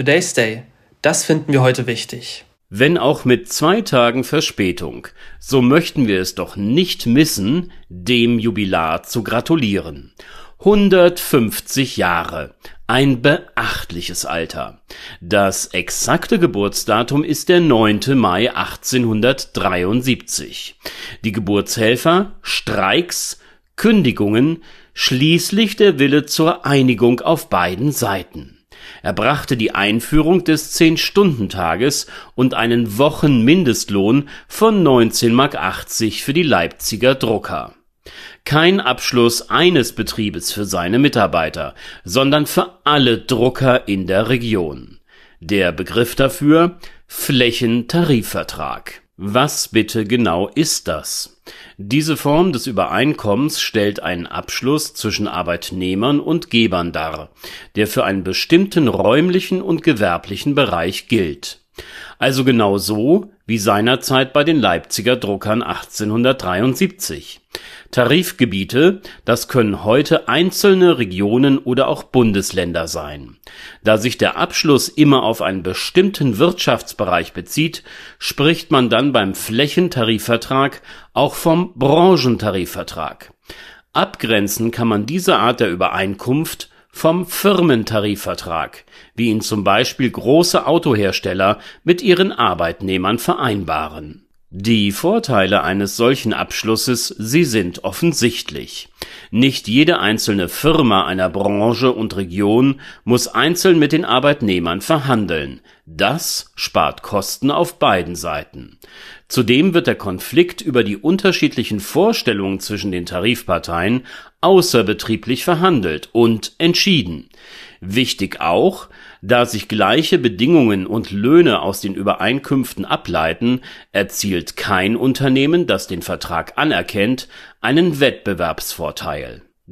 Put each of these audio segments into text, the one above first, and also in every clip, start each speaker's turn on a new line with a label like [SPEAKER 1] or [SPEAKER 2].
[SPEAKER 1] Today's Day. Das finden wir heute wichtig.
[SPEAKER 2] Wenn auch mit zwei Tagen Verspätung, so möchten wir es doch nicht missen, dem Jubilar zu gratulieren. 150 Jahre. Ein beachtliches Alter. Das exakte Geburtsdatum ist der 9. Mai 1873. Die Geburtshelfer, Streiks, Kündigungen, schließlich der Wille zur Einigung auf beiden Seiten. Er brachte die Einführung des Zehn-Stunden-Tages und einen Wochenmindestlohn von 19,80 Mark für die Leipziger Drucker. Kein Abschluss eines Betriebes für seine Mitarbeiter, sondern für alle Drucker in der Region. Der Begriff dafür Flächentarifvertrag. Was bitte genau ist das? Diese Form des Übereinkommens stellt einen Abschluss zwischen Arbeitnehmern und Gebern dar, der für einen bestimmten räumlichen und gewerblichen Bereich gilt. Also genau so wie seinerzeit bei den Leipziger Druckern 1873. Tarifgebiete, das können heute einzelne Regionen oder auch Bundesländer sein. Da sich der Abschluss immer auf einen bestimmten Wirtschaftsbereich bezieht, spricht man dann beim Flächentarifvertrag auch vom Branchentarifvertrag. Abgrenzen kann man diese Art der Übereinkunft vom Firmentarifvertrag, wie ihn zum Beispiel große Autohersteller mit ihren Arbeitnehmern vereinbaren die Vorteile eines solchen Abschlusses, sie sind offensichtlich. Nicht jede einzelne Firma einer Branche und Region muss einzeln mit den Arbeitnehmern verhandeln. Das spart Kosten auf beiden Seiten. Zudem wird der Konflikt über die unterschiedlichen Vorstellungen zwischen den Tarifparteien außerbetrieblich verhandelt und entschieden. Wichtig auch, da sich gleiche Bedingungen und Löhne aus den Übereinkünften ableiten, erzielt kein Unternehmen, das den Vertrag anerkennt, einen Wettbewerbsvorteil.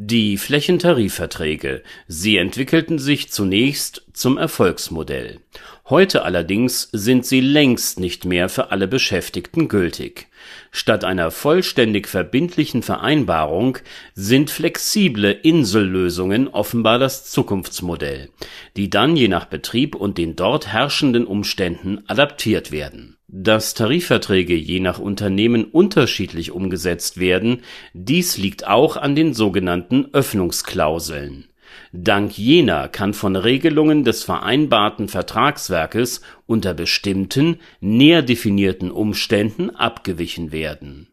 [SPEAKER 2] Die Flächentarifverträge, sie entwickelten sich zunächst zum Erfolgsmodell. Heute allerdings sind sie längst nicht mehr für alle Beschäftigten gültig. Statt einer vollständig verbindlichen Vereinbarung sind flexible Insellösungen offenbar das Zukunftsmodell, die dann je nach Betrieb und den dort herrschenden Umständen adaptiert werden. Dass Tarifverträge je nach Unternehmen unterschiedlich umgesetzt werden, dies liegt auch an den sogenannten Öffnungsklauseln Dank jener kann von Regelungen des vereinbarten Vertragswerkes unter bestimmten, näher definierten Umständen abgewichen werden.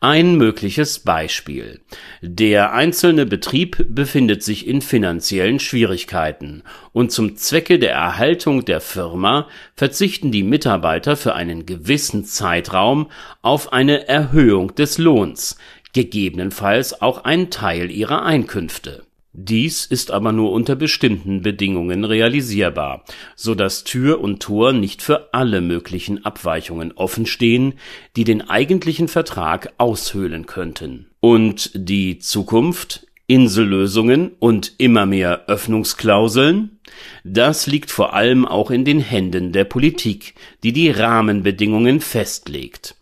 [SPEAKER 2] Ein mögliches Beispiel. Der einzelne Betrieb befindet sich in finanziellen Schwierigkeiten und zum Zwecke der Erhaltung der Firma verzichten die Mitarbeiter für einen gewissen Zeitraum auf eine Erhöhung des Lohns, gegebenenfalls auch einen Teil ihrer Einkünfte dies ist aber nur unter bestimmten Bedingungen realisierbar, so dass Tür und Tor nicht für alle möglichen Abweichungen offenstehen, die den eigentlichen Vertrag aushöhlen könnten. Und die Zukunft, Insellösungen und immer mehr Öffnungsklauseln? Das liegt vor allem auch in den Händen der Politik, die die Rahmenbedingungen festlegt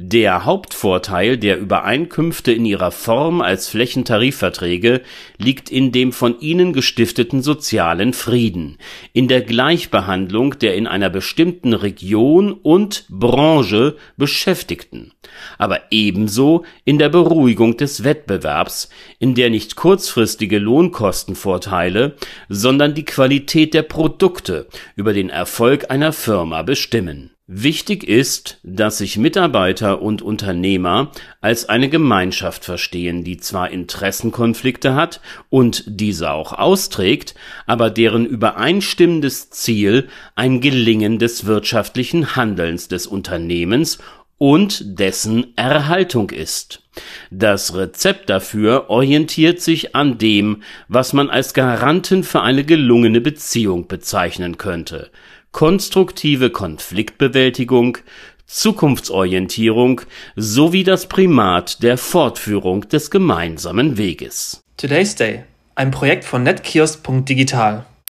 [SPEAKER 2] der Hauptvorteil der Übereinkünfte in ihrer Form als Flächentarifverträge liegt in dem von ihnen gestifteten sozialen Frieden, in der Gleichbehandlung der in einer bestimmten Region und Branche Beschäftigten, aber ebenso in der Beruhigung des Wettbewerbs, in der nicht kurzfristige Lohnkostenvorteile, sondern die Qualität der Produkte über den Erfolg einer Firma bestimmen Wichtig ist, dass sich Mitarbeiter und Unternehmer als eine Gemeinschaft verstehen, die zwar Interessenkonflikte hat und diese auch austrägt, aber deren übereinstimmendes Ziel ein Gelingen des wirtschaftlichen Handelns des Unternehmens und dessen Erhaltung ist. Das Rezept dafür orientiert sich an dem, was man als Garanten für eine gelungene Beziehung bezeichnen könnte konstruktive Konfliktbewältigung, Zukunftsorientierung sowie das Primat der Fortführung des gemeinsamen Weges.
[SPEAKER 1] Today's Day, ein Projekt von netkiosk.digital.